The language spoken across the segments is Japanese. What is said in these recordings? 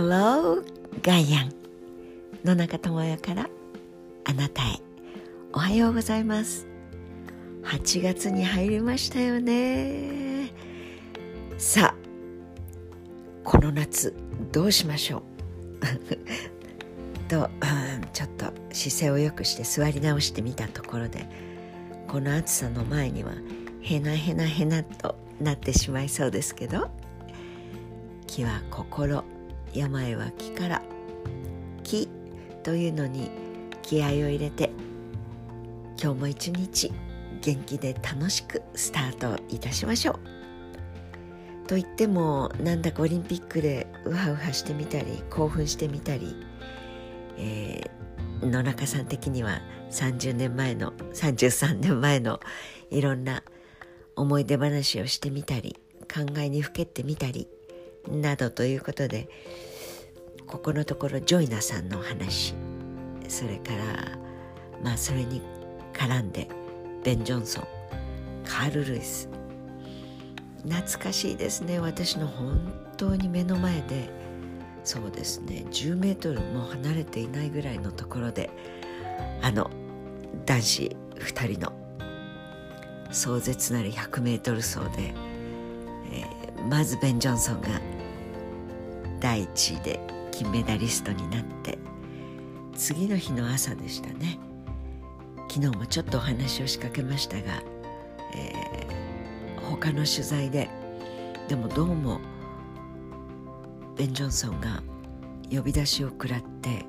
Hello ガイアン野中智也からあなたへ。おはようございます。8月に入りましたよね。さあこの夏どうしましょう？と、うん、ちょっと姿勢を良くして座り直してみたところでこの暑さの前にはへなへなへなとなってしまいそうですけど気は心病は気から気というのに気合を入れて今日も一日元気で楽しくスタートいたしましょう。と言ってもなんだかオリンピックでウハウハしてみたり興奮してみたり、えー、野中さん的には30年前の33年前のいろんな思い出話をしてみたり考えにふけってみたりなどということでここのところジョイナさんの話。それからまあそれに絡んでベン・ジョンソン。カール・ルイス。懐かしいですね。私の本当に目の前で。そうですね。10メートルも離れていないぐらいのところで。あの男子2人の。壮絶なる 100m 走で、えー、まずベン・ジョンソンが第1位で金メダリストになって次の日の朝でしたね。昨日もちょっとお話を仕掛けましたが、えー、他の取材ででもどうもベン・ジョンソンが呼び出しを食らって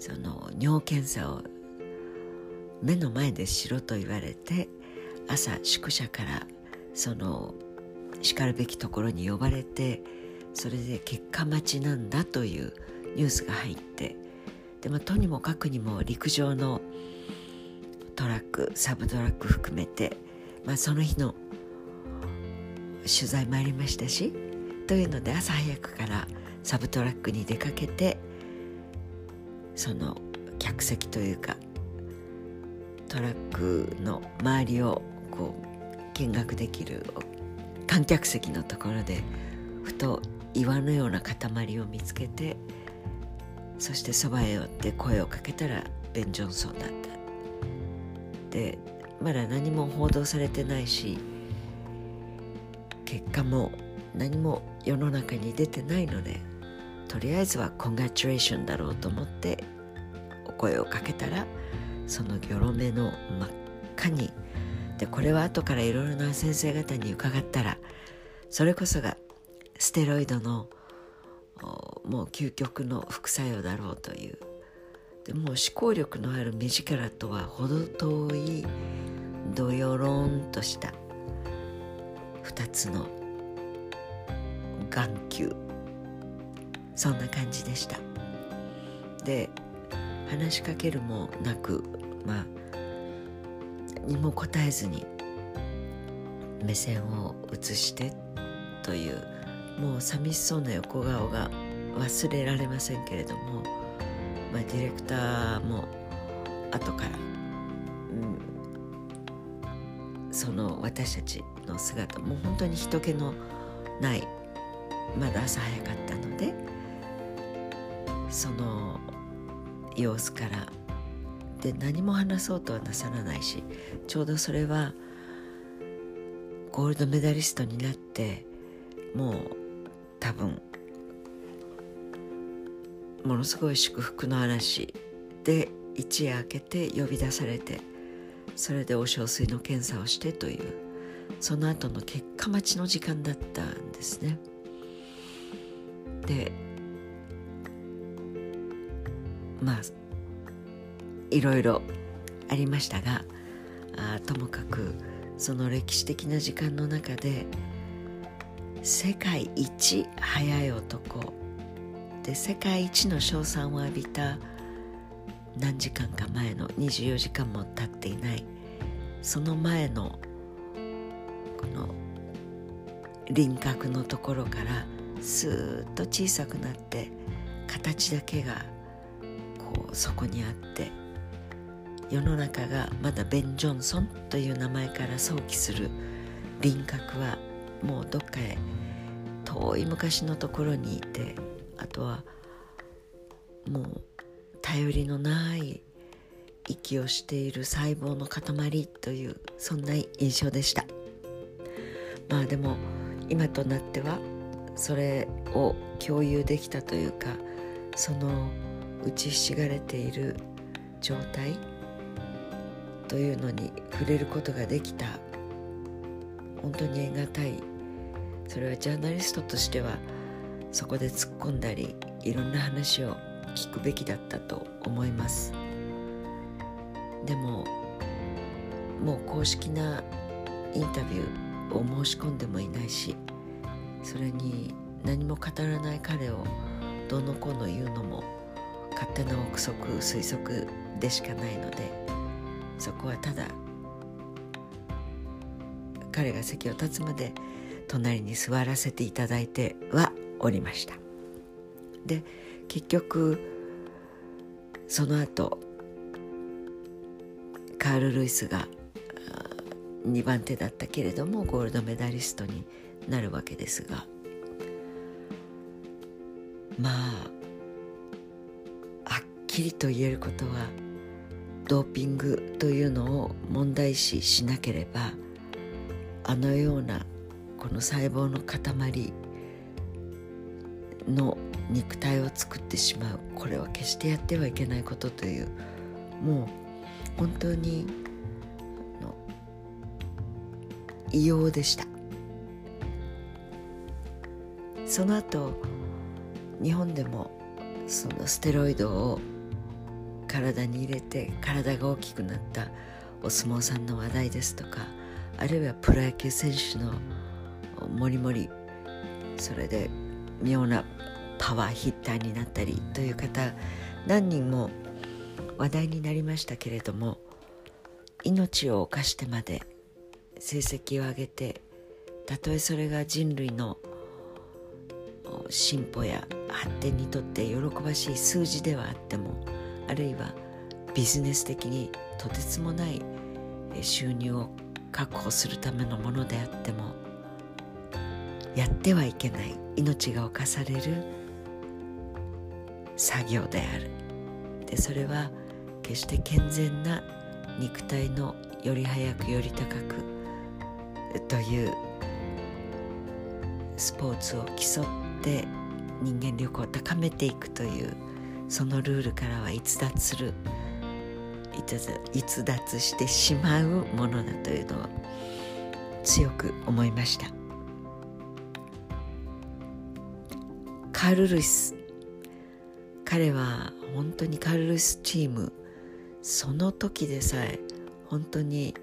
その尿検査を目の前でしろと言われて朝宿舎からそのしかるべきところに呼ばれてそれで結果待ちなんだというニュースが入ってで、まあ、とにもかくにも陸上のトラックサブトラック含めて、まあ、その日の取材もありましたしというので朝早くからサブトラックに出かけてその客席というかトラックの周りをこう見学できる観客席のところでふと岩のような塊を見つけてそしてそばへ寄って声をかけたらベン・ジョンソンだった。でまだ何も報道されてないし結果も何も世の中に出てないのでとりあえずはコングラチュレーションだろうと思ってお声をかけたらそのギョロ目の真っ赤に。でこれは後からいろいろな先生方に伺ったらそれこそがステロイドのもう究極の副作用だろうという。でも思考力のある目力とは程遠いどよろんとした2つの眼球。そんな感じでした。で話しかけるもなくまあにも答えずに目線を移してというもう寂しそうな横顔が忘れられませんけれども、まあ、ディレクターも後から、うん、その私たちの姿もう本当に人気のないまだ朝早かったのでその様子からで何も話そうとはなさらないしちょうどそれはゴールドメダリストになってもう多分ものすごい祝福の嵐で一夜明けて呼び出されてそれでお小水の検査をしてというその後の結果待ちの時間だったんですね。でまあいろいろありましたがあともかくその歴史的な時間の中で世界一早い男。で世界一の称賛を浴びた何時間か前の24時間も経っていない。その前のこの輪郭のところからスーッと小さくなって形だけがこうそこにあって世の中がまだベン・ジョンソンという名前から想起する輪郭はもうどっかへ遠い昔のところにいてあとはもう頼りのない息をしている細胞の塊というそんな印象でした。まあでも今となってはそれを共有できたというかその打ちひしがれている状態というのに触れることができた本当に得難いそれはジャーナリストとしてはそこで突っ込んだりいろんな話を聞くべきだったと思います。でももう公式なインタビューを申し込んでもいないしそれに何も語らない彼をどうのこうの言うのも勝手な憶測推測でしかないのでそこはただ彼が席を立つまで隣に座らせていただいてはおりました。で結局その後カール・ルイスが2番手だったけれどもゴールドメダリストになるわけですがまあはっきりと言えることはドーピングというのを問題視しなければあのようなこの細胞の塊の肉体を作ってしまう。これは決してやってはいけないことというもう本当にの異様でした。その後日本でもそのステロイドを体に入れて体が大きくなったお相撲さんの話題ですとかあるいはプロ野球選手のもりもりそれで妙なパワーヒッターになったりという方何人も話題になりましたけれども命を犯してまで成績を上げてたとえそれが人類の進歩や発展にとって喜ばしい数字ではあってもあるいはビジネス的にとてつもない収入を確保するためのものであってもやってはいけない命が侵される作業である。でそれは決して健全な肉体のより早くより高くというスポーツを競って人間力を高めていくというそのルールからは逸脱する。逸脱してしまうものだというのを強く思いました。カール・ルイス彼は本当にカール・ルイスチーム。その時でさえ本当に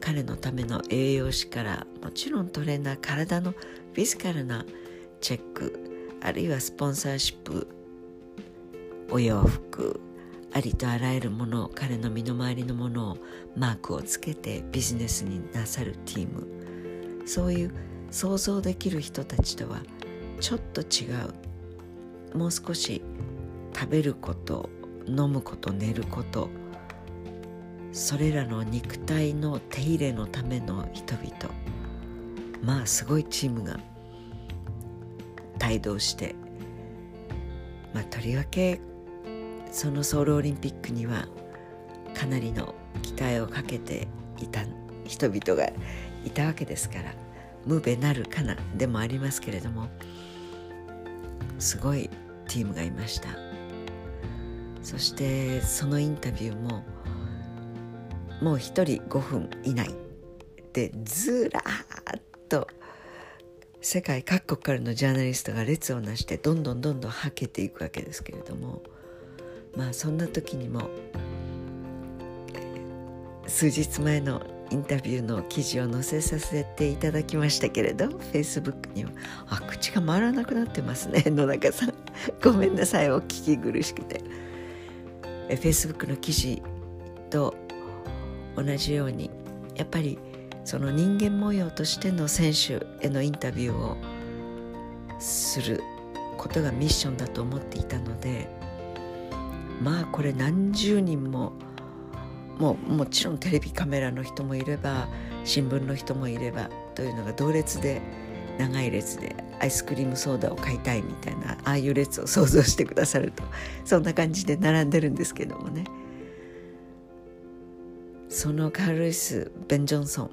彼のための栄養士からもちろんトレーナー体のフィジカルなチェック。あるいはスポンサーシップお洋服ありとあらゆるものを彼の身の回りのものをマークをつけてビジネスになさるティーム。そういう想像できる人たちとはちょっと違うもう少し食べること飲むこと寝ることそれらの肉体の手入れのための人々まあすごいチームが帯同してまあとりわけそのソウルオリンピックにはかなりの期待をかけていた人々がいたわけですからムーベなるかなでもありますけれども。すごいチームがいました。そしてそのインタビューももう一人5分以内でずらーっと世界各国からのジャーナリストが列をなしてどんどんどんどんはけていくわけですけれどもまあそんな時にも数日前のインタビューの記事を載せさせていただきましたけれどフェイスブックには「あ口が回らなくなってますね野中さん。ごめんなさいお聞き苦しくて」フェイスブックの記事と同じようにやっぱりその人間模様としての選手へのインタビューをすることがミッションだと思っていたのでまあこれ何十人ももうもちろんテレビカメラの人もいれば新聞の人もいればというのが同列で長い列でアイスクリームソーダを買いたいみたいなああいう列を想像してくださるとそんな感じで並んでるんですけどもね。そのカール・ルイス・ベン・ジョンソン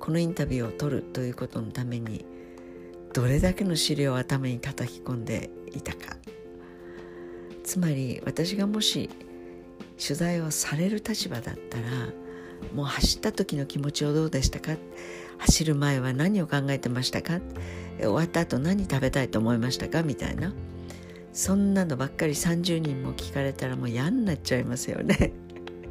このインタビューを取るということのためにどれだけの資料を頭に叩き込んでいたか。つまり私がもし取材をされる立場だったらもう走った時の気持ちはどうでしたか？走る前は何を考えてましたか？終わった後何食べたいと思いましたか？みたいな。そんなのばっかり30人も聞かれたらもう嫌になっちゃいますよね。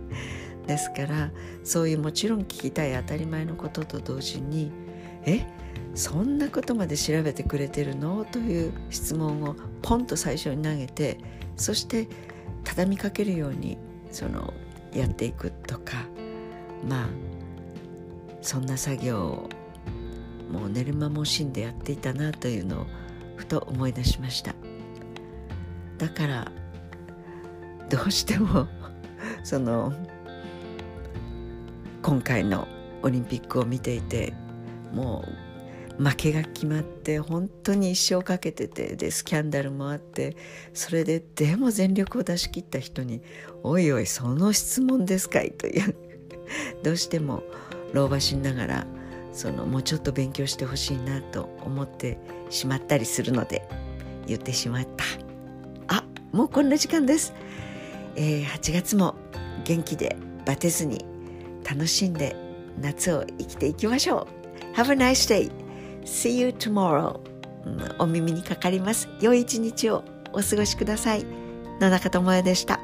ですからそういうもちろん聞きたい当たり前のことと同時に「え？そんなことまで調べてくれてるの?」という質問をポンと最初に投げてそして畳みかけるようにそのやっていくとかまあそんな作業をもう寝る間も惜しんでやっていたなというのをふと思い出しました。だからどうしても その今回のオリンピックを見ていてもう負けが決まって本当に一生かけててでスキャンダルもあってそれででも全力を出し切った人に「おいおいその質問ですかい」という。どうしても老婆しながらそのもうちょっと勉強してほしいなと思ってしまったりするので言ってしまった。あもうこんな時間です、えー、8月も元気でバテずに楽しんで夏を生きていきましょう。Have a nice day. See you tomorrow、うん、お耳にかかります。良い一日をお過ごしください。野中智也でした。